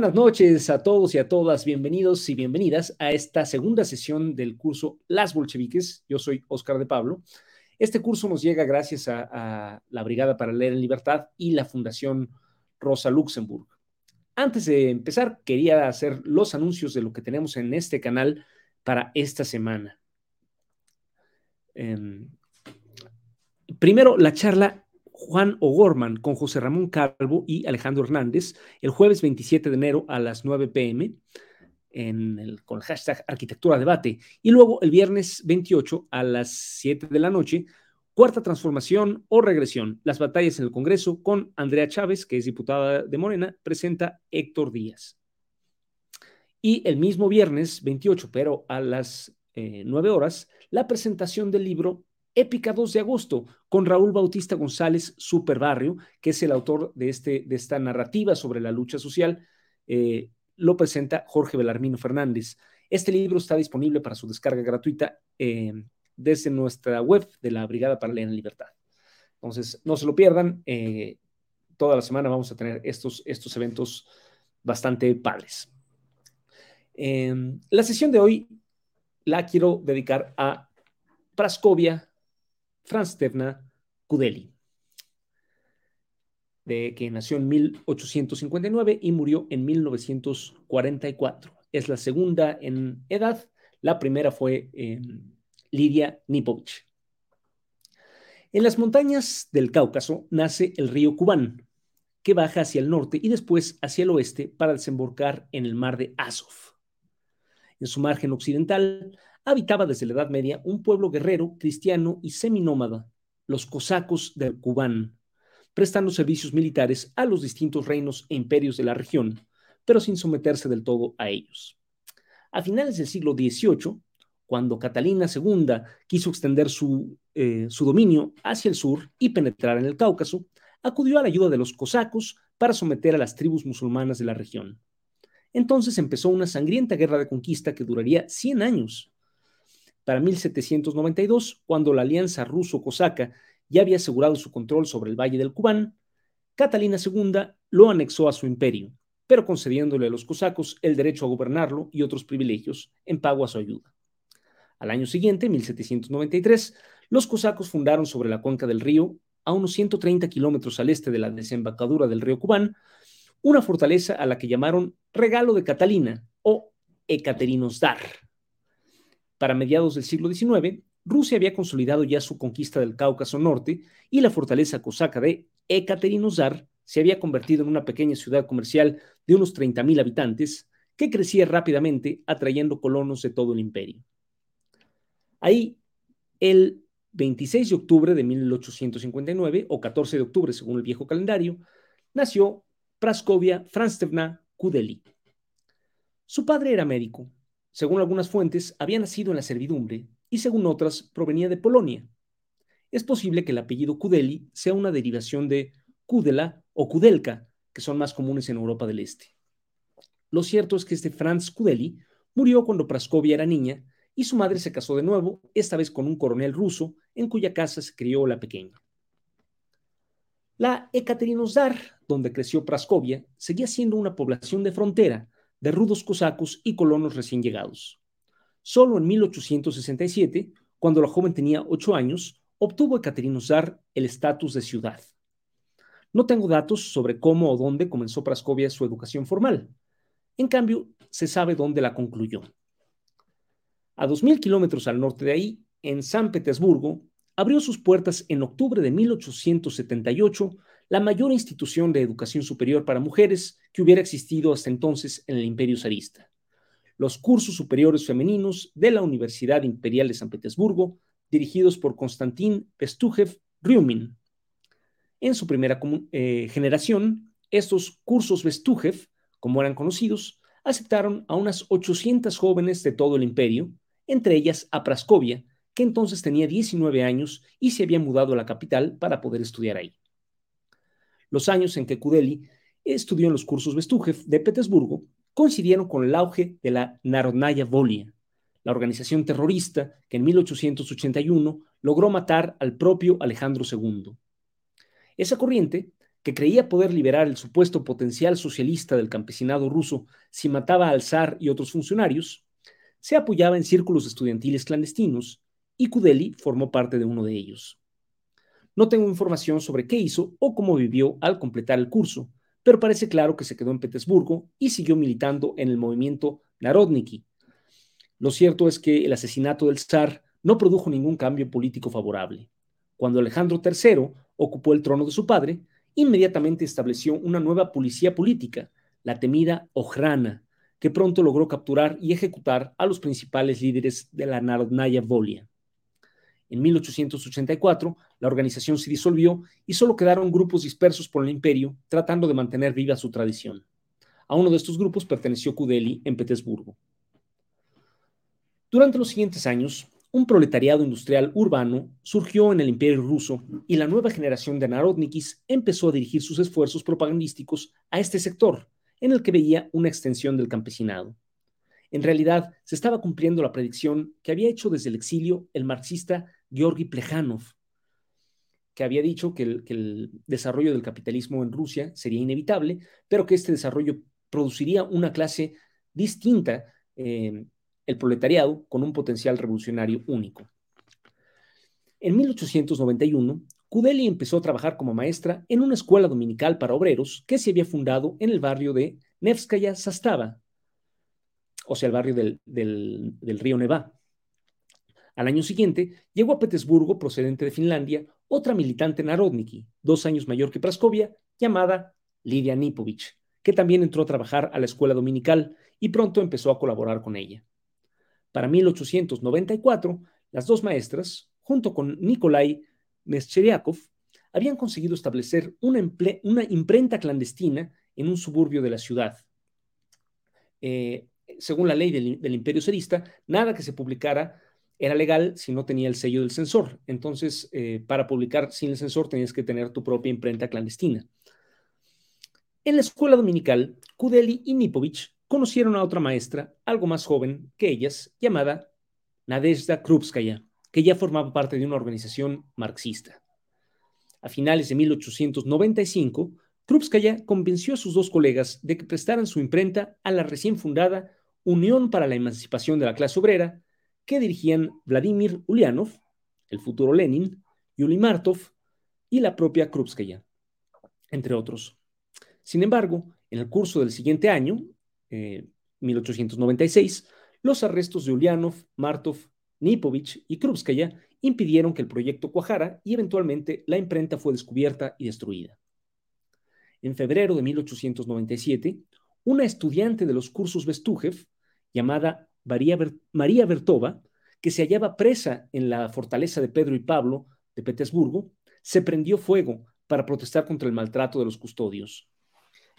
Buenas noches a todos y a todas, bienvenidos y bienvenidas a esta segunda sesión del curso Las Bolcheviques. Yo soy Oscar de Pablo. Este curso nos llega gracias a, la Brigada para Leer en Libertad y la Fundación Rosa Luxemburg. Antes de empezar, quería hacer los anuncios de lo que tenemos en este canal para esta semana. Eh, primero, la charla Juan O'Gorman con José Ramón Calvo y Alejandro Hernández el jueves 27 de enero a las 9 pm en el, con el hashtag Arquitectura Debate. Y luego el viernes 28 a las 7 de la noche, Cuarta Transformación o Regresión, las batallas en el Congreso con Andrea Chávez, que es diputada de Morena, presenta Héctor Díaz. Y el mismo viernes 28, pero a las eh, 9 horas, la presentación del libro Épica 2 de agosto, con Raúl Bautista González Superbarrio, que es el autor de, este, de esta narrativa sobre la lucha social. Eh, lo presenta Jorge Belarmino Fernández. Este libro está disponible para su descarga gratuita eh, desde nuestra web de la Brigada para en Libertad. Entonces, no se lo pierdan. Eh, toda la semana vamos a tener estos, estos eventos bastante padres. la sesión de hoy la quiero dedicar a Praskovia Franz Kudeli, de que nació en 1859 y murió en 1944. Es la segunda en edad, la primera fue eh, Lidia Nipovich. En las montañas del Cáucaso nace el río Kubán, que baja hacia el norte y después hacia el oeste para desembocar en el mar de Azov. En su margen occidental habitaba desde la Edad Media un pueblo guerrero, cristiano y seminómada, los cosacos del Kubán, prestando servicios militares a los distintos reinos e imperios de la región, pero sin someterse del todo a ellos. A finales del siglo XVIII, cuando Catalina II quiso extender su, eh, su dominio hacia el sur y penetrar en el Cáucaso, acudió a la ayuda de los cosacos para someter a las tribus musulmanas de la región. Entonces empezó una sangrienta guerra de conquista que duraría 100 años para 1792, cuando la alianza ruso-cosaca ya había asegurado su control sobre el valle del Kubán, Catalina II lo anexó a su imperio, pero concediéndole a los cosacos el derecho a gobernarlo y otros privilegios en pago a su ayuda. Al año siguiente, 1793, los cosacos fundaron sobre la cuenca del río, a unos 130 kilómetros al este de la desembocadura del río Kubán, una fortaleza a la que llamaron Regalo de Catalina o Ekaterinosdar para mediados del siglo XIX, Rusia había consolidado ya su conquista del Cáucaso Norte y la fortaleza cosaca de Ekaterinosdar se había convertido en una pequeña ciudad comercial de unos 30.000 habitantes que crecía rápidamente atrayendo colonos de todo el imperio. Ahí, el 26 de octubre de 1859, o 14 de octubre según el viejo calendario, nació Praskovia Franstevna Kudeli. Su padre era médico según algunas fuentes, había nacido en la servidumbre y según otras provenía de Polonia. Es posible que el apellido Kudeli sea una derivación de Kudela o Kudelka, que son más comunes en Europa del Este. Lo cierto es que este Franz Kudeli murió cuando Praskovia era niña y su madre se casó de nuevo, esta vez con un coronel ruso en cuya casa se crió la pequeña. La Ekaterinosdar, donde creció Praskovia, seguía siendo una población de frontera de rudos cosacos y colonos recién llegados. Solo en 1867, cuando la joven tenía ocho años, obtuvo Ekaterinosdar el estatus de ciudad. No tengo datos sobre cómo o dónde comenzó Praskovia su educación formal. En cambio, se sabe dónde la concluyó. A 2.000 kilómetros al norte de ahí, en San Petersburgo, abrió sus puertas en octubre de 1878 la mayor institución de educación superior para mujeres que hubiera existido hasta entonces en el imperio zarista. Los cursos superiores femeninos de la Universidad Imperial de San Petersburgo, dirigidos por Konstantin Pestujev Ryumin. En su primera eh, generación, estos cursos Bestujev, como eran conocidos, aceptaron a unas 800 jóvenes de todo el imperio, entre ellas a Praskovia, que entonces tenía 19 años y se había mudado a la capital para poder estudiar ahí. Los años en que Kudeli estudió en los cursos Bestujev de Petersburgo coincidieron con el auge de la Narodnaya Volia, la organización terrorista que en 1881 logró matar al propio Alejandro II. Esa corriente que creía poder liberar el supuesto potencial socialista del campesinado ruso si mataba al zar y otros funcionarios, se apoyaba en círculos estudiantiles clandestinos y Kudeli formó parte de uno de ellos. No tengo información sobre qué hizo o cómo vivió al completar el curso, pero parece claro que se quedó en Petersburgo y siguió militando en el movimiento Narodniki. Lo cierto es que el asesinato del zar no produjo ningún cambio político favorable. Cuando Alejandro III ocupó el trono de su padre, inmediatamente estableció una nueva policía política, la temida Ojrana, que pronto logró capturar y ejecutar a los principales líderes de la Narodnaya Volia. En 1884, la organización se disolvió y solo quedaron grupos dispersos por el imperio tratando de mantener viva su tradición. A uno de estos grupos perteneció Kudeli en Petersburgo. Durante los siguientes años, un proletariado industrial urbano surgió en el imperio ruso y la nueva generación de narodnikis empezó a dirigir sus esfuerzos propagandísticos a este sector, en el que veía una extensión del campesinado. En realidad, se estaba cumpliendo la predicción que había hecho desde el exilio el marxista Georgi Plejanov, que había dicho que el, desarrollo del capitalismo en Rusia sería inevitable, pero que este desarrollo produciría una clase distinta, eh, el proletariado, con un potencial revolucionario único. En 1891, Kudeli empezó a trabajar como maestra en una escuela dominical para obreros que se había fundado en el barrio de Nevskaya Sastava, o sea, el barrio del, del río Neva. Al año siguiente, llegó a Petersburgo, procedente de Finlandia, otra militante narodniki, dos años mayor que Praskovia, llamada Lidia Nipovich, que también entró a trabajar a la escuela dominical y pronto empezó a colaborar con ella. Para 1894, las dos maestras, junto con Nikolai Mescheriakov, habían conseguido establecer una, imprenta clandestina en un suburbio de la ciudad. Eh, según la ley del, imperio zarista, nada que se publicara era legal si no tenía el sello del censor. Entonces, eh, para publicar sin el censor tenías que tener tu propia imprenta clandestina. En la escuela dominical, Kudeli y Nipovich conocieron a otra maestra, algo más joven que ellas, llamada Nadezhda Krupskaya, que ya formaba parte de una organización marxista. A finales de 1895, Krupskaya convenció a sus dos colegas de que prestaran su imprenta a la recién fundada Unión para la Emancipación de la Clase Obrera, que dirigían Vladimir Ulyanov, el futuro Lenin, Yuli Martov y la propia Krupskaya, entre otros. Sin embargo, en el curso del siguiente año, 1896, eh, los arrestos de Ulyanov, Martov, Nipovich y Krupskaya impidieron que el proyecto cuajara y eventualmente la imprenta fue descubierta y destruida. En febrero de 1897, una estudiante de los cursos Vestujev, llamada María, Bertova, que se hallaba presa en la fortaleza de Pedro y Pablo de Petersburgo, se prendió fuego para protestar contra el maltrato de los custodios.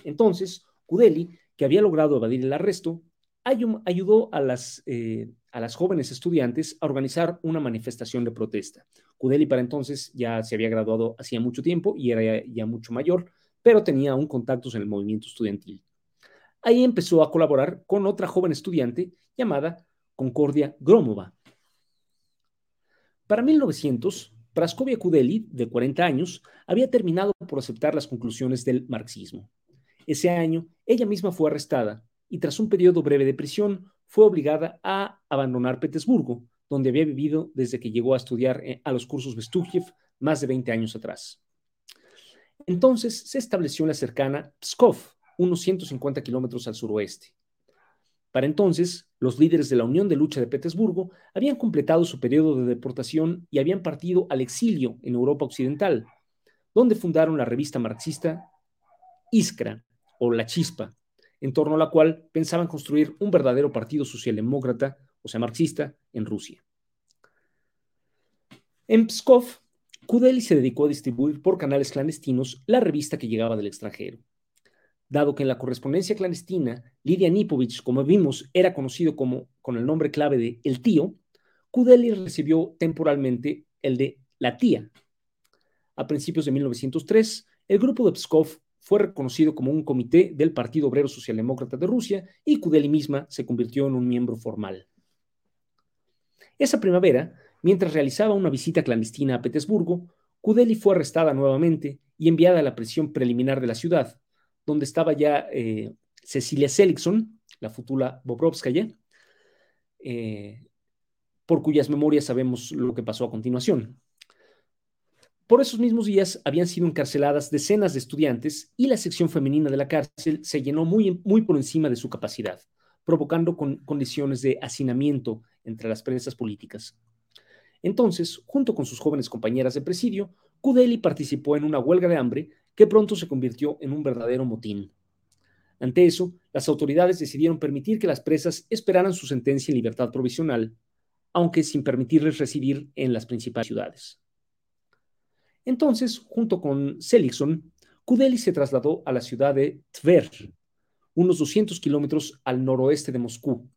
Entonces, Kudeli, que había logrado evadir el arresto, ayudó a las, eh, a las jóvenes estudiantes a organizar una manifestación de protesta. Kudeli para entonces ya se había graduado hacía mucho tiempo y era ya mucho mayor, pero tenía aún contactos en el movimiento estudiantil. Ahí empezó a colaborar con otra joven estudiante llamada Concordia Gromova. Para 1900, Praskovia Kudeli, de 40 años, había terminado por aceptar las conclusiones del marxismo. Ese año, ella misma fue arrestada y tras un periodo breve de prisión, fue obligada a abandonar Petersburgo, donde había vivido desde que llegó a estudiar eh, a los cursos Bestugiev más de 20 años atrás. Entonces se estableció en la cercana Pskov, unos 150 kilómetros al suroeste. Para entonces, los líderes de la Unión de Lucha de Petersburgo habían completado su periodo de deportación y habían partido al exilio en Europa Occidental, donde fundaron la revista marxista Iskra o La Chispa, en torno a la cual pensaban construir un verdadero partido socialdemócrata, o sea, marxista, en Rusia. En Pskov, Kudeli se dedicó a distribuir por canales clandestinos la revista que llegaba del extranjero dado que en la correspondencia clandestina, Lidia Nipovich, como vimos, era conocido como, con el nombre clave de El Tío, Kudeli recibió temporalmente el de La Tía. A principios de 1903, el grupo de Pskov fue reconocido como un comité del Partido Obrero Socialdemócrata de Rusia y Kudeli misma se convirtió en un miembro formal. Esa primavera, mientras realizaba una visita clandestina a Petersburgo, Kudeli fue arrestada nuevamente y enviada a la prisión preliminar de la ciudad, donde estaba ya eh, Cecilia Seligson, la futura Bobrovskaya, eh, por cuyas memorias sabemos lo que pasó a continuación. Por esos mismos días habían sido encarceladas decenas de estudiantes y la sección femenina de la cárcel se llenó muy, muy por encima de su capacidad, provocando condiciones de hacinamiento entre las prensas políticas. Entonces, junto con sus jóvenes compañeras de presidio, Cudeli participó en una huelga de hambre que pronto se convirtió en un verdadero motín. Ante eso, las autoridades decidieron permitir que las presas esperaran su sentencia en libertad provisional, aunque sin permitirles residir en las principales ciudades. Entonces, junto con Seligson, Kudeli se trasladó a la ciudad de Tver, unos 200 kilómetros al noroeste de Moscú,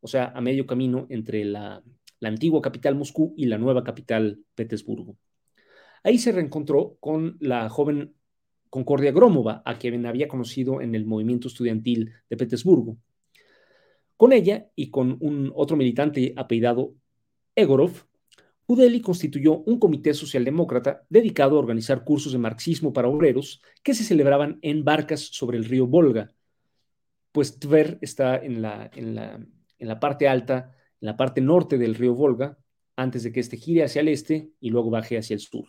o sea, a medio camino entre la, antigua capital Moscú y la nueva capital Petersburgo. Ahí se reencontró con la joven Concordia Gromova, a quien había conocido en el movimiento estudiantil de Petersburgo. Con ella y con un otro militante apellidado Egorov, Udeli constituyó un comité socialdemócrata dedicado a organizar cursos de marxismo para obreros que se celebraban en barcas sobre el río Volga, pues Tver está en la, en la, en la parte alta, en la parte norte del río Volga, antes de que éste gire hacia el este y luego baje hacia el sur.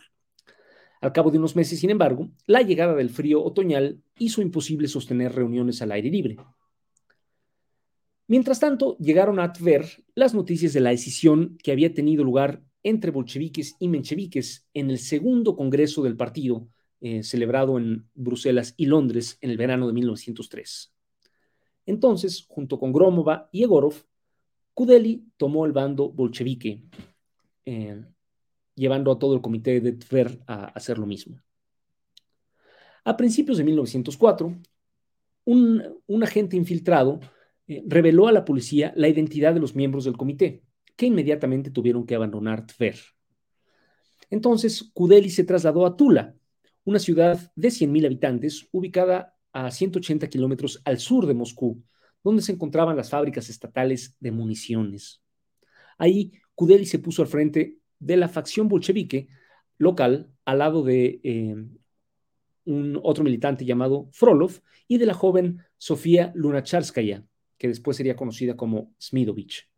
Al cabo de unos meses, sin embargo, la llegada del frío otoñal hizo imposible sostener reuniones al aire libre. Mientras tanto, llegaron a Tver las noticias de la decisión que había tenido lugar entre bolcheviques y mencheviques en el segundo congreso del partido, eh, celebrado en Bruselas y Londres en el verano de 1903. Entonces, junto con Gromova y Egorov, Kudeli tomó el bando bolchevique, eh, llevando a todo el comité de Tver a hacer lo mismo. A principios de 1904, un, agente infiltrado eh, reveló a la policía la identidad de los miembros del comité que inmediatamente tuvieron que abandonar Tver. Entonces, Kudeli se trasladó a Tula, una ciudad de 100.000 habitantes ubicada a 180 kilómetros al sur de Moscú, donde se encontraban las fábricas estatales de municiones. Ahí, Kudeli se puso al frente de la facción bolchevique local al lado de eh, un otro militante llamado Frolov y de la joven Sofía Lunacharskaya, que después sería conocida como Smidovich.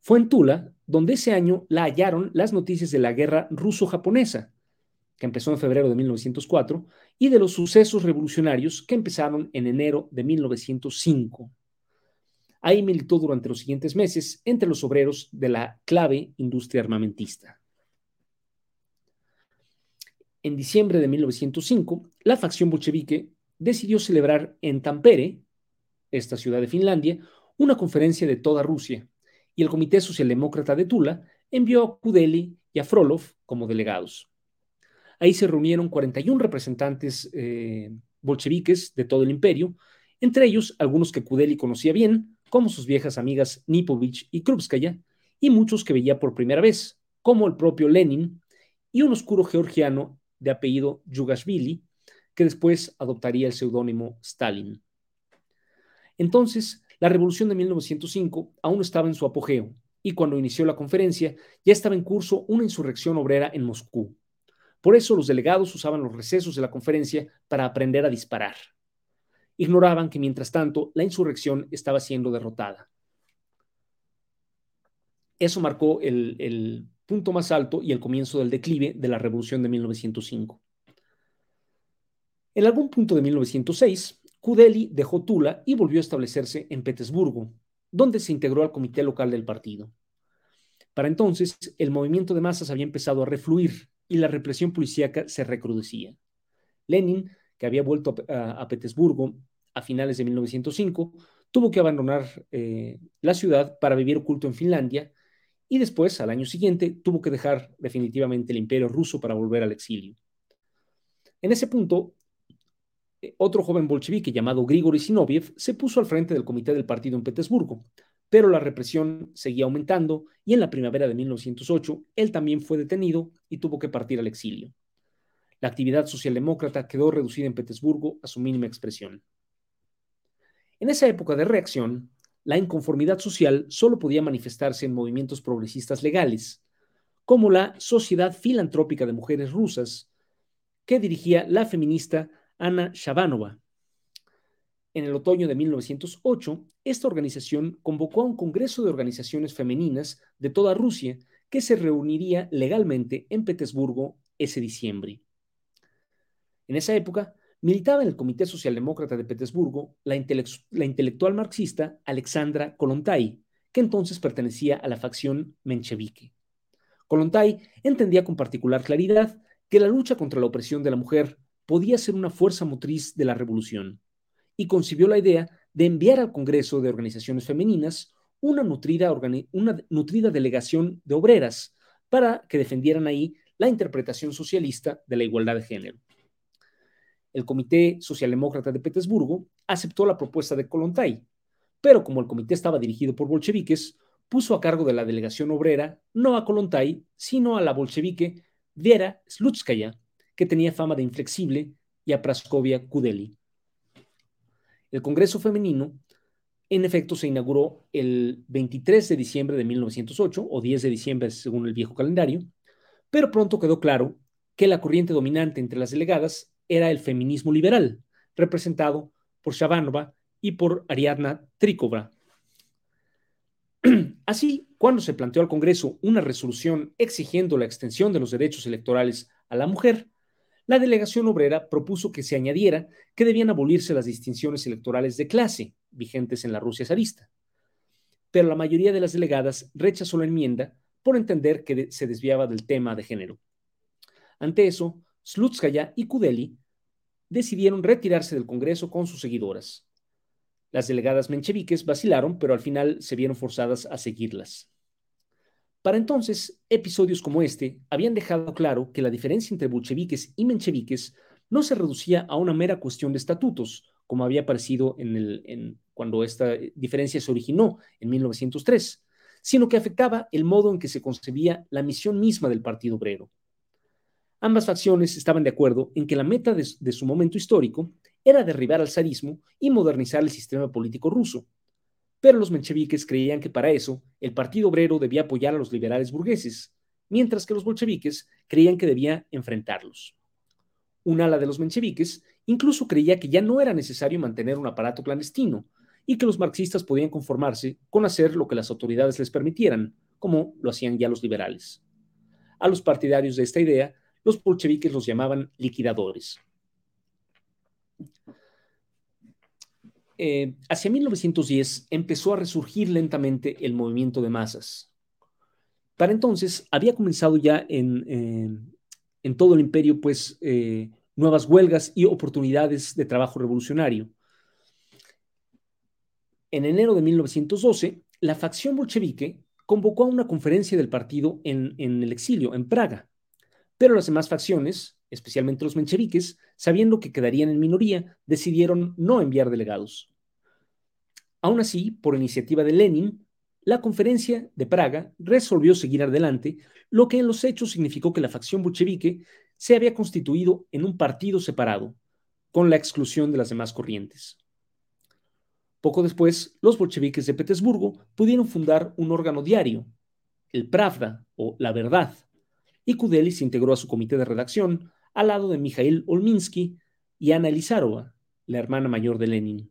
Fue en Tula donde ese año la hallaron las noticias de la guerra ruso-japonesa, que empezó en febrero de 1904, y de los sucesos revolucionarios que empezaron en enero de 1905. Ahí militó durante los siguientes meses entre los obreros de la clave industria armamentista. En diciembre de 1905, la facción bolchevique decidió celebrar en Tampere, esta ciudad de Finlandia, una conferencia de toda Rusia, y el Comité Socialdemócrata de Tula envió a Kudeli y a Frolov como delegados. Ahí se reunieron 41 representantes eh, bolcheviques de todo el imperio, entre ellos algunos que Kudeli conocía bien, como sus viejas amigas Nipovich y Krupskaya, y muchos que veía por primera vez, como el propio Lenin y un oscuro georgiano de apellido Yugashvili, que después adoptaría el seudónimo Stalin. Entonces, la revolución de 1905 aún estaba en su apogeo y cuando inició la conferencia ya estaba en curso una insurrección obrera en Moscú. Por eso los delegados usaban los recesos de la conferencia para aprender a disparar. Ignoraban que mientras tanto la insurrección estaba siendo derrotada. Eso marcó el, punto más alto y el comienzo del declive de la revolución de 1905. En algún punto de 1906, Kudeli dejó Tula y volvió a establecerse en Petersburgo, donde se integró al comité local del partido. Para entonces, el movimiento de masas había empezado a refluir y la represión policíaca se recrudecía. Lenin, que había vuelto a, Petersburgo a finales de 1905, tuvo que abandonar eh, la ciudad para vivir oculto en Finlandia y después, al año siguiente, tuvo que dejar definitivamente el imperio ruso para volver al exilio. En ese punto, eh, otro joven bolchevique llamado Grigori Sinoviev se puso al frente del comité del partido en Petersburgo, pero la represión seguía aumentando y en la primavera de 1908 él también fue detenido y tuvo que partir al exilio. La actividad socialdemócrata quedó reducida en Petersburgo a su mínima expresión. En esa época de reacción, la inconformidad social solo podía manifestarse en movimientos progresistas legales, como la Sociedad Filantrópica de Mujeres Rusas, que dirigía la feminista Ana Shabanova. En el otoño de 1908, esta organización convocó a un congreso de organizaciones femeninas de toda Rusia que se reuniría legalmente en Petersburgo ese diciembre. En esa época, militaba en el Comité Socialdemócrata de Petersburgo la, intelectual marxista Alexandra Kolontai, que entonces pertenecía a la facción menchevique. Kolontai entendía con particular claridad que la lucha contra la opresión de la mujer podía ser una fuerza motriz de la revolución y concibió la idea de enviar al Congreso de Organizaciones Femeninas una nutrida, una nutrida delegación de obreras para que defendieran ahí la interpretación socialista de la igualdad de género. El Comité Socialdemócrata de Petersburgo aceptó la propuesta de Kolontai, pero como el comité estaba dirigido por bolcheviques, puso a cargo de la delegación obrera no a Kolontai, sino a la bolchevique Vera Slutskaya, que tenía fama de inflexible, y a Praskovia Kudeli. El Congreso Femenino, en efecto, se inauguró el 23 de diciembre de 1908, o 10 de diciembre según el viejo calendario, pero pronto quedó claro que la corriente dominante entre las delegadas era el feminismo liberal, representado por Shabanova y por Ariadna Trikova. Así, cuando se planteó al Congreso una resolución exigiendo la extensión de los derechos electorales a la mujer, la delegación obrera propuso que se añadiera que debían abolirse las distinciones electorales de clase vigentes en la Rusia zarista. Pero la mayoría de las delegadas rechazó la enmienda por entender que se desviaba del tema de género. Ante eso, Slutskaya y Kudeli decidieron retirarse del Congreso con sus seguidoras. Las delegadas mencheviques vacilaron, pero al final se vieron forzadas a seguirlas. Para entonces, episodios como este habían dejado claro que la diferencia entre bolcheviques y mencheviques no se reducía a una mera cuestión de estatutos, como había parecido en el, cuando esta diferencia se originó en 1903, sino que afectaba el modo en que se concebía la misión misma del Partido Obrero. Ambas facciones estaban de acuerdo en que la meta de, su momento histórico era derribar al zarismo y modernizar el sistema político ruso, pero los mencheviques creían que para eso el Partido Obrero debía apoyar a los liberales burgueses, mientras que los bolcheviques creían que debía enfrentarlos. Un ala de los mencheviques incluso creía que ya no era necesario mantener un aparato clandestino y que los marxistas podían conformarse con hacer lo que las autoridades les permitieran, como lo hacían ya los liberales. A los partidarios de esta idea, los bolcheviques los llamaban liquidadores. Eh, hacia 1910 empezó a resurgir lentamente el movimiento de masas. Para entonces había comenzado ya en, eh, todo el imperio pues eh, nuevas huelgas y oportunidades de trabajo revolucionario. En enero de 1912, la facción bolchevique convocó a una conferencia del partido en, en el exilio, en Praga, pero las demás facciones, especialmente los mencheviques, sabiendo que quedarían en minoría, decidieron no enviar delegados. Aún así, por iniciativa de Lenin, la conferencia de Praga resolvió seguir adelante, lo que en los hechos significó que la facción bolchevique se había constituido en un partido separado, con la exclusión de las demás corrientes. Poco después, los bolcheviques de Petersburgo pudieron fundar un órgano diario, el Pravda o La Verdad, y Kudeli se integró a su comité de redacción, al lado de Mikhail Olminsky y Ana Elizarova, la hermana mayor de Lenin.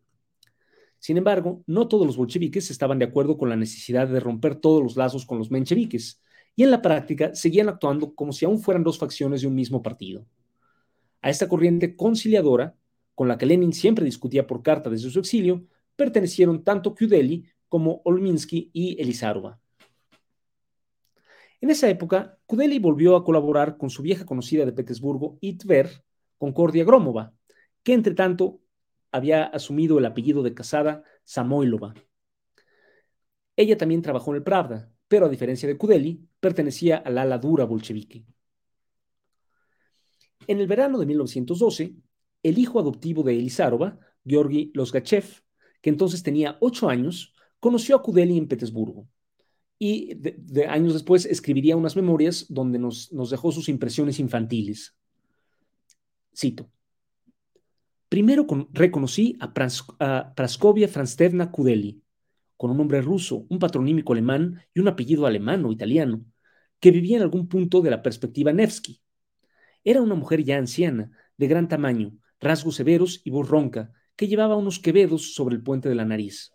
Sin embargo, no todos los bolcheviques estaban de acuerdo con la necesidad de romper todos los lazos con los mencheviques, y en la práctica seguían actuando como si aún fueran dos facciones de un mismo partido. A esta corriente conciliadora, con la que Lenin siempre discutía por carta desde su exilio, pertenecieron tanto Kudeli como Olminsky y Elizarova. En esa época, Kudeli volvió a colaborar con su vieja conocida de Petersburgo, Itver, Concordia Gromova, que entre tanto había asumido el apellido de casada Samoilova. Ella también trabajó en el Pravda, pero a diferencia de Kudeli, pertenecía al ala dura bolchevique. En el verano de 1912, el hijo adoptivo de Elizarova, Georgi Losgachev, que entonces tenía ocho años, conoció a Kudeli en Petersburgo y de, años después escribiría unas memorias donde nos, dejó sus impresiones infantiles. Cito. Primero reconocí a, Praskovia Franstevna Kudeli, con un nombre ruso, un patronímico alemán y un apellido alemán o italiano, que vivía en algún punto de la perspectiva Nevsky. Era una mujer ya anciana, de gran tamaño, rasgos severos y voz ronca, que llevaba unos quevedos sobre el puente de la nariz.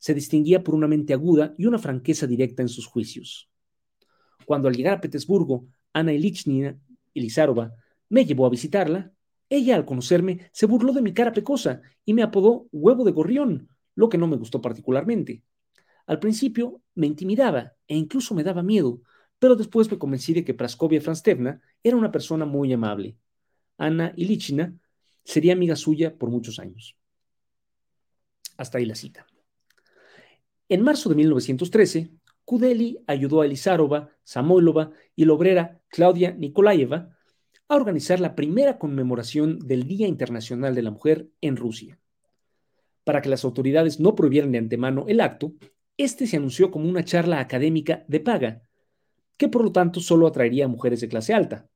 Se distinguía por una mente aguda y una franqueza directa en sus juicios. Cuando al llegar a Petersburgo, Ana Ilichnina Elizarova me llevó a visitarla, ella al conocerme se burló de mi cara pecosa y me apodó huevo de gorrión, lo que no me gustó particularmente. Al principio me intimidaba e incluso me daba miedo, pero después me convencí de que Praskovia Franstevna era una persona muy amable. Ana Ilichina sería amiga suya por muchos años. Hasta ahí la cita. En marzo de 1913, Kudeli ayudó a Elizarova, Samoilova y la obrera Claudia Nikolaeva a organizar la primera conmemoración del Día Internacional de la Mujer en Rusia. Para que las autoridades no prohibieran de antemano el acto, este se anunció como una charla académica de paga, que por lo tanto solo atraería a mujeres de clase alta,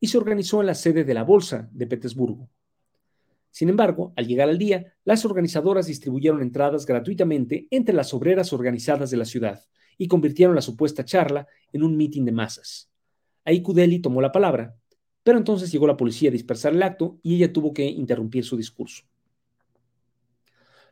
y se organizó en la sede de la Bolsa de Petersburgo. Sin embargo, al llegar al día, las organizadoras distribuyeron entradas gratuitamente entre las obreras organizadas de la ciudad y convirtieron la supuesta charla en un mitin de masas. Ahí Kudeli tomó la palabra, pero entonces llegó la policía a dispersar el acto y ella tuvo que interrumpir su discurso.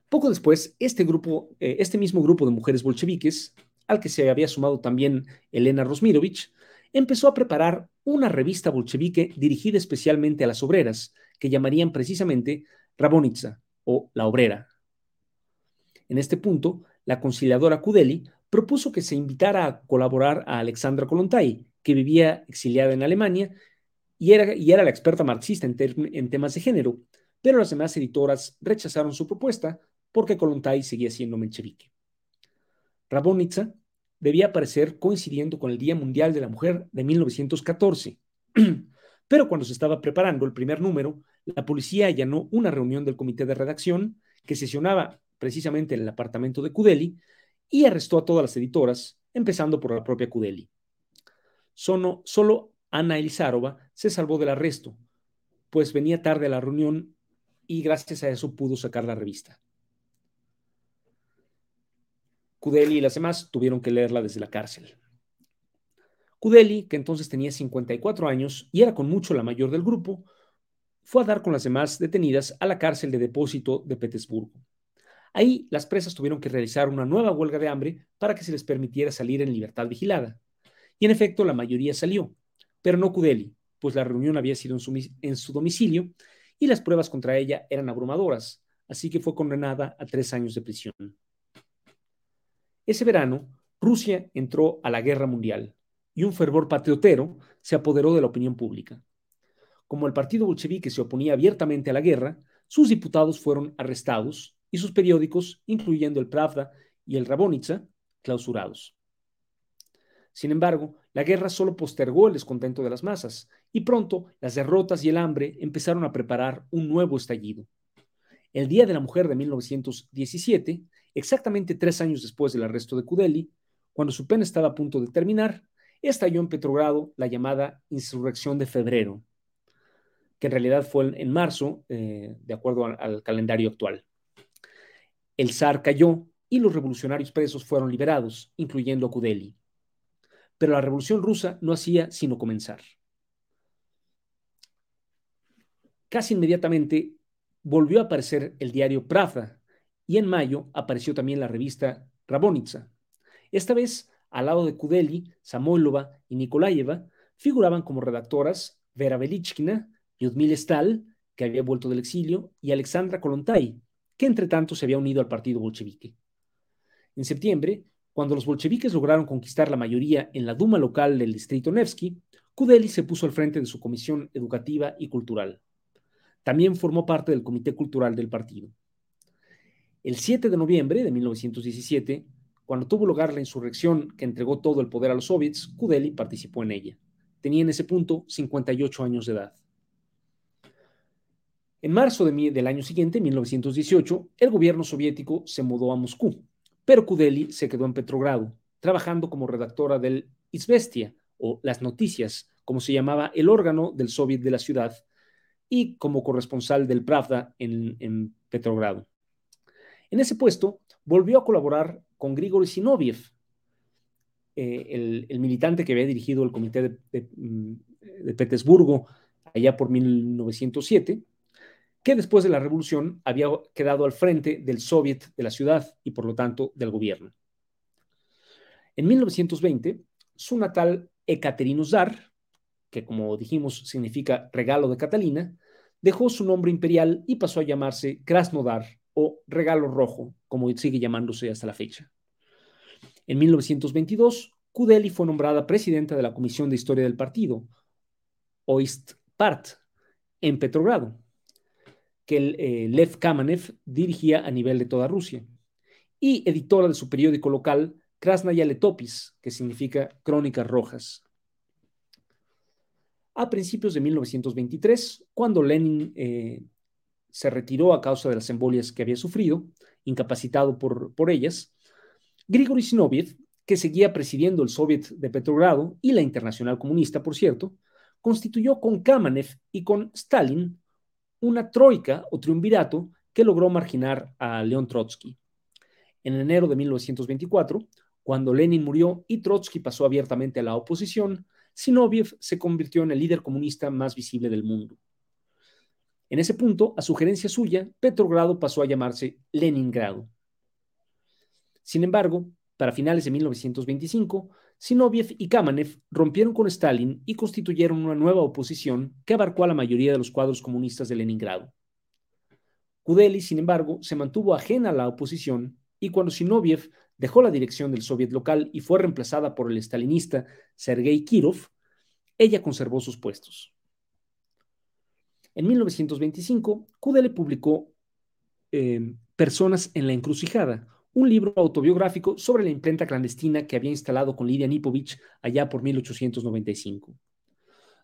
Poco después, este, grupo, eh, este mismo grupo de mujeres bolcheviques, al que se había sumado también Elena Rosmirovich, empezó a preparar una revista bolchevique dirigida especialmente a las obreras, que llamarían precisamente Rabonitsa o la obrera. En este punto, la conciliadora Kudeli propuso que se invitara a colaborar a Alexandra Kolontai, que vivía exiliada en Alemania y era, y era la experta marxista en, temas de género, pero las demás editoras rechazaron su propuesta porque Kolontai seguía siendo menchevique. Rabonitsa debía aparecer coincidiendo con el Día Mundial de la Mujer de 1914. Pero cuando se estaba preparando el primer número, la policía allanó una reunión del comité de redacción que sesionaba precisamente en el apartamento de Kudeli y arrestó a todas las editoras, empezando por la propia Kudeli. Solo, Ana Elizarova se salvó del arresto, pues venía tarde a la reunión y gracias a eso pudo sacar la revista. Kudeli y las demás tuvieron que leerla desde la cárcel. Kudeli, que entonces tenía 54 años y era con mucho la mayor del grupo, fue a dar con las demás detenidas a la cárcel de depósito de Petersburgo. Ahí las presas tuvieron que realizar una nueva huelga de hambre para que se les permitiera salir en libertad vigilada. Y en efecto, la mayoría salió, pero no Kudeli, pues la reunión había sido en su domicilio y las pruebas contra ella eran abrumadoras, así que fue condenada a tres años de prisión. Ese verano, Rusia entró a la guerra mundial y un fervor patriotero se apoderó de la opinión pública. Como el partido bolchevique se oponía abiertamente a la guerra, sus diputados fueron arrestados y sus periódicos, incluyendo el Pravda y el Rabonitsa, clausurados. Sin embargo, la guerra solo postergó el descontento de las masas y pronto las derrotas y el hambre empezaron a preparar un nuevo estallido. El Día de la Mujer de 1917, exactamente tres años después del arresto de Kudeli, cuando su pena estaba a punto de terminar, estalló en Petrogrado la llamada insurrección de febrero, que en realidad fue en marzo, eh, de acuerdo al, calendario actual. El zar cayó y los revolucionarios presos fueron liberados, incluyendo a Kudeli. Pero la revolución rusa no hacía sino comenzar. Casi inmediatamente volvió a aparecer el diario Pravda y en mayo apareció también la revista Rabonitsa. Esta vez al lado de Kudeli, Samoilova y Nikolaeva, figuraban como redactoras Vera Velichkina, Lyudmila Stal, que había vuelto del exilio, y Alexandra Kolontai, que entre tanto se había unido al partido bolchevique. En septiembre, cuando los bolcheviques lograron conquistar la mayoría en la Duma local del distrito Nevsky, Kudeli se puso al frente de su comisión educativa y cultural. También formó parte del comité cultural del partido. El 7 de noviembre de 1917, cuando tuvo lugar la insurrección que entregó todo el poder a los soviets, Kudeli participó en ella. Tenía en ese punto 58 años de edad. En marzo de del año siguiente, 1918, el gobierno soviético se mudó a Moscú, pero Kudeli se quedó en Petrogrado, trabajando como redactora del Izvestia, o Las Noticias, como se llamaba el órgano del soviet de la ciudad, y como corresponsal del Pravda en Petrogrado. En ese puesto, volvió a colaborar con Grigory Sinoviev, eh, el, militante que había dirigido el comité de, mm, Petersburgo allá por 1907, que después de la revolución había quedado al frente del soviet de la ciudad y por lo tanto del gobierno. En 1920, su natal Ekaterinodar, que como dijimos significa regalo de Catalina, dejó su nombre imperial y pasó a llamarse Krasnodar o Regalo Rojo, como sigue llamándose hasta la fecha. En 1922, Kudeli fue nombrada presidenta de la Comisión de Historia del Partido, Oistpart, en Petrogrado, que eh, Lev Kamenev dirigía a nivel de toda Rusia, y editora de su periódico local Krasnaya Letopis, que significa Crónicas Rojas. A principios de 1923, cuando Lenin eh, se retiró a causa de las embolias que había sufrido, incapacitado por, por ellas, Grigori Zinoviev, que seguía presidiendo el Soviet de Petrogrado y la Internacional Comunista, por cierto, constituyó con Kamenev y con Stalin una troika o triunvirato que logró marginar a León Trotsky. En enero de 1924, cuando Lenin murió y Trotsky pasó abiertamente a la oposición, Zinoviev se convirtió en el líder comunista más visible del mundo. En ese punto, a sugerencia suya, Petrogrado pasó a llamarse Leningrado. Sin embargo, para finales de 1925, Zinoviev y Kamenev rompieron con Stalin y constituyeron una nueva oposición que abarcó a la mayoría de los cuadros comunistas de Leningrado. Kudeli, sin embargo, se mantuvo ajena a la oposición y cuando Zinoviev dejó la dirección del soviet local y fue reemplazada por el stalinista Sergei Kirov, ella conservó sus puestos. En 1925, Kudeli publicó eh, Personas en la encrucijada, un libro autobiográfico sobre la imprenta clandestina que había instalado con Lidia Nipovich allá por 1895.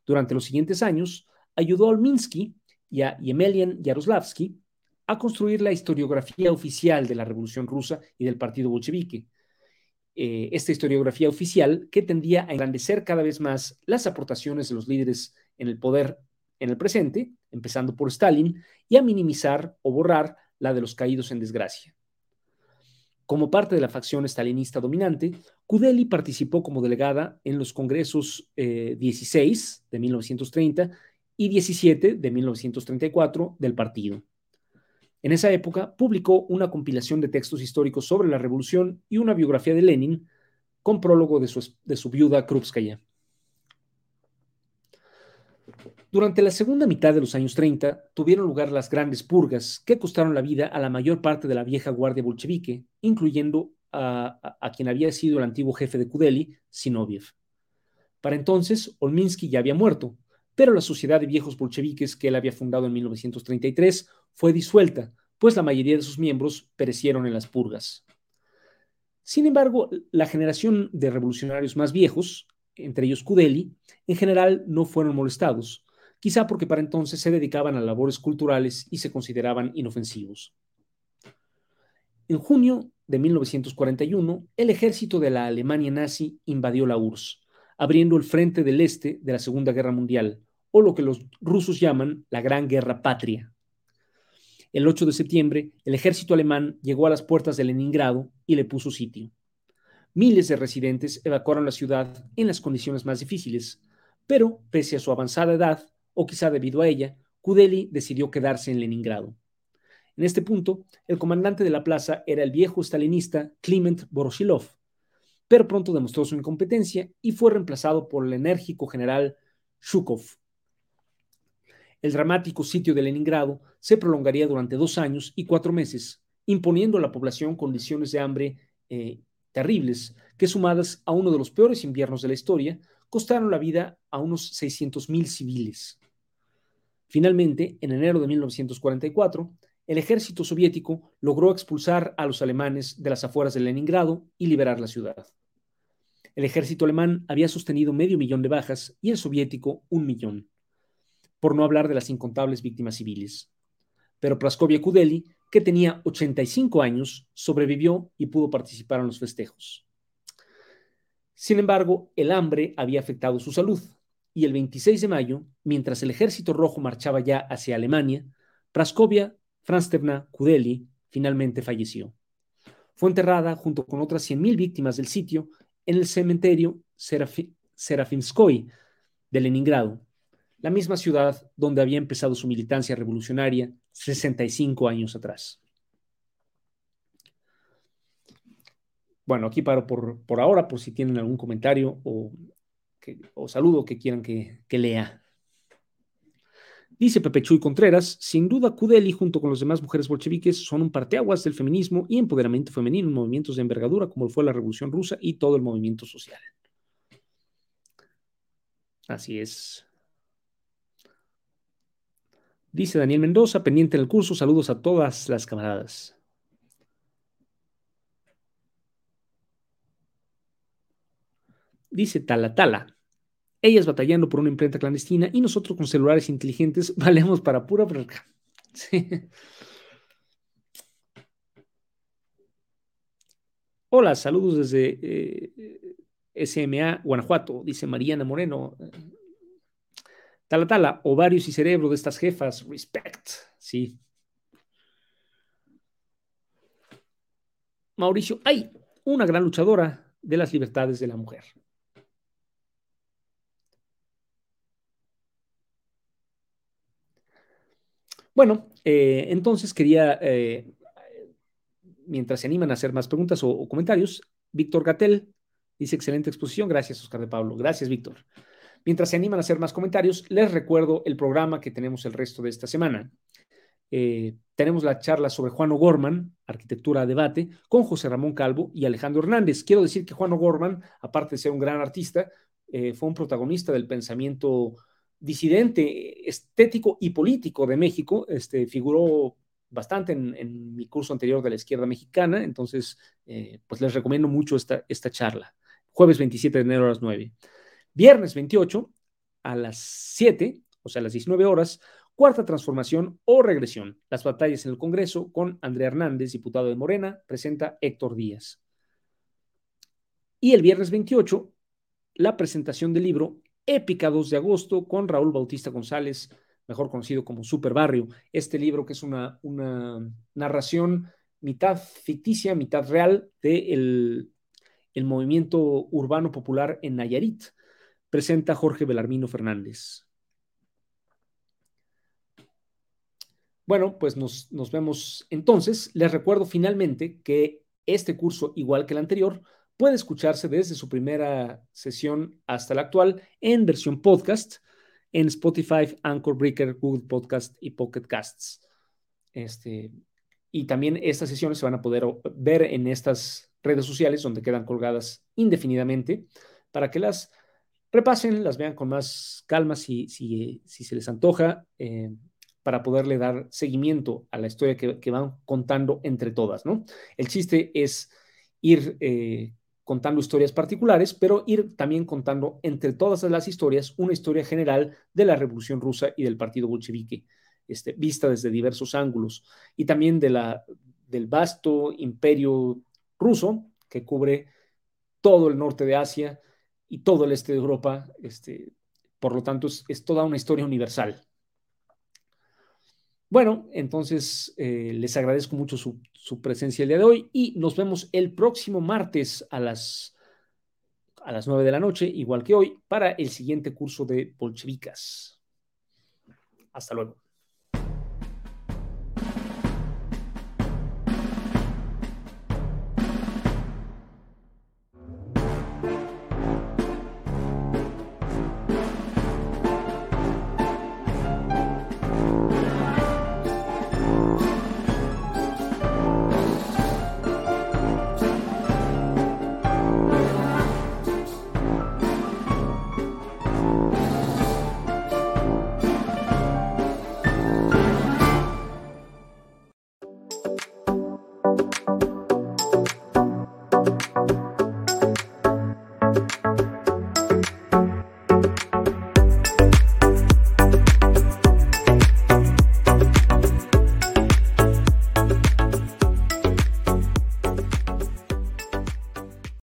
Durante los siguientes años, ayudó a Olminsky y a Yemelian Yaroslavsky a construir la historiografía oficial de la Revolución Rusa y del Partido Bolchevique. Eh, esta historiografía oficial que tendía a engrandecer cada vez más las aportaciones de los líderes en el poder en el presente, empezando por Stalin, y a minimizar o borrar la de los caídos en desgracia. Como parte de la facción stalinista dominante, Kudeli participó como delegada en los congresos 16 eh, de 1930 y 17 de 1934 del partido. En esa época publicó una compilación de textos históricos sobre la revolución y una biografía de Lenin con prólogo de su, de su viuda Krupskaya. Durante la segunda mitad de los años 30 tuvieron lugar las grandes purgas que costaron la vida a la mayor parte de la vieja guardia bolchevique, incluyendo a, quien había sido el antiguo jefe de Kudeli, Sinoviev. Para entonces, Olminsky ya había muerto, pero la sociedad de viejos bolcheviques que él había fundado en 1933 fue disuelta, pues la mayoría de sus miembros perecieron en las purgas. Sin embargo, la generación de revolucionarios más viejos, entre ellos Kudeli, en general no fueron molestados, quizá porque para entonces se dedicaban a labores culturales y se consideraban inofensivos. En junio de 1941, el ejército de la Alemania nazi invadió la URSS, abriendo el frente del este de la Segunda Guerra Mundial, o lo que los rusos llaman la Gran Guerra Patria. El 8 de septiembre, el ejército alemán llegó a las puertas de Leningrado y le puso sitio. Miles de residentes evacuaron la ciudad en las condiciones más difíciles, pero pese a su avanzada edad, o quizá debido a ella, Kudeli decidió quedarse en Leningrado. En este punto, el comandante de la plaza era el viejo stalinista Kliment Voroshilov, pero pronto demostró su incompetencia y fue reemplazado por el enérgico general Shukov. El dramático sitio de Leningrado se prolongaría durante dos años y cuatro meses, imponiendo a la población condiciones de hambre eh, terribles, que sumadas a uno de los peores inviernos de la historia, costaron la vida a unos 600.000 civiles. Finalmente, en enero de 1944, el ejército soviético logró expulsar a los alemanes de las afueras de Leningrado y liberar la ciudad. El ejército alemán había sostenido medio millón de bajas y el soviético un millón por no hablar de las incontables víctimas civiles. Pero Praskovia Kudeli, que tenía 85 años, sobrevivió y pudo participar en los festejos. Sin embargo, el hambre había afectado su salud, y el 26 de mayo, mientras el ejército rojo marchaba ya hacia Alemania, Praskovia Fransterna Kudeli finalmente falleció. Fue enterrada junto con otras 100.000 víctimas del sitio en el cementerio Serafimskoy de Leningrado, la misma ciudad donde había empezado su militancia revolucionaria 65 años atrás. Bueno, aquí paro por, por ahora, por si tienen algún comentario o, o saludo que quieran que, que lea. Dice Pepe Chuy Contreras, sin duda Kudeli junto con las demás mujeres bolcheviques son un parteaguas del feminismo y empoderamiento femenino en movimientos de envergadura como fue la Revolución Rusa y todo el movimiento social. Así es. Dice Daniel Mendoza, pendiente del curso, saludos a todas las camaradas. Dice Talatala, ellas batallando por una imprenta clandestina y nosotros con celulares inteligentes valemos para pura Hola, saludos desde eh, SMA, Guanajuato, dice Mariana Moreno. Tala tala, ovarios y cerebro de estas jefas, respect, sí. Mauricio, hay una gran luchadora de las libertades de la mujer. Bueno, eh, entonces quería, eh, mientras se animan a hacer más preguntas o, comentarios, Víctor Gatel dice excelente exposición. Gracias, Oscar de Pablo. Gracias, Víctor. Mientras se animan a hacer más comentarios, les recuerdo el programa que tenemos el resto de esta semana. Eh, tenemos la charla sobre Juan O'Gorman, Arquitectura Debate, con José Ramón Calvo y Alejandro Hernández. Quiero decir que Juan O'Gorman, aparte de ser un gran artista, fue un protagonista del pensamiento disidente estético y político de México, este, figuró bastante en, mi curso anterior de la izquierda mexicana, entonces eh, pues les recomiendo mucho esta, esta charla. Jueves 27 de enero a las 9. Viernes 28 a las 7, o sea, a las 19 horas, cuarta transformación o regresión. Las batallas en el Congreso con Andrea Hernández, diputado de Morena, presenta Héctor Díaz. Y el viernes 28, la presentación del libro épica 2 de agosto con Raúl Bautista González, mejor conocido como Super Barrio. Este libro que es una, una narración mitad ficticia, mitad real del el movimiento urbano popular en Nayarit. Presenta Jorge Belarmino Fernández. Bueno, pues nos, nos vemos entonces. Les recuerdo finalmente que este curso, igual que el anterior, puede escucharse desde su primera sesión hasta la actual en versión podcast en Spotify, Anchor Breaker, Google Podcast y Pocket Casts. Este, y también estas sesiones se van a poder ver en estas redes sociales donde quedan colgadas indefinidamente para que las repasen, las vean con más calma si, si, si se les antoja, eh, para poderle dar seguimiento a la historia que, van contando entre todas, ¿no? El chiste es ir eh, contando historias particulares, pero ir también contando entre todas las historias una historia general de la Revolución Rusa y del Partido Bolchevique, este, vista desde diversos ángulos, y también de la, del vasto imperio ruso que cubre todo el norte de Asia y todo el este de Europa. Este, por lo tanto, es toda una historia universal. Bueno, entonces eh, les agradezco mucho su, presencia el día de hoy y nos vemos el próximo martes a las, a las 9 de la noche, igual que hoy, para el siguiente curso de bolchevicas. Hasta luego.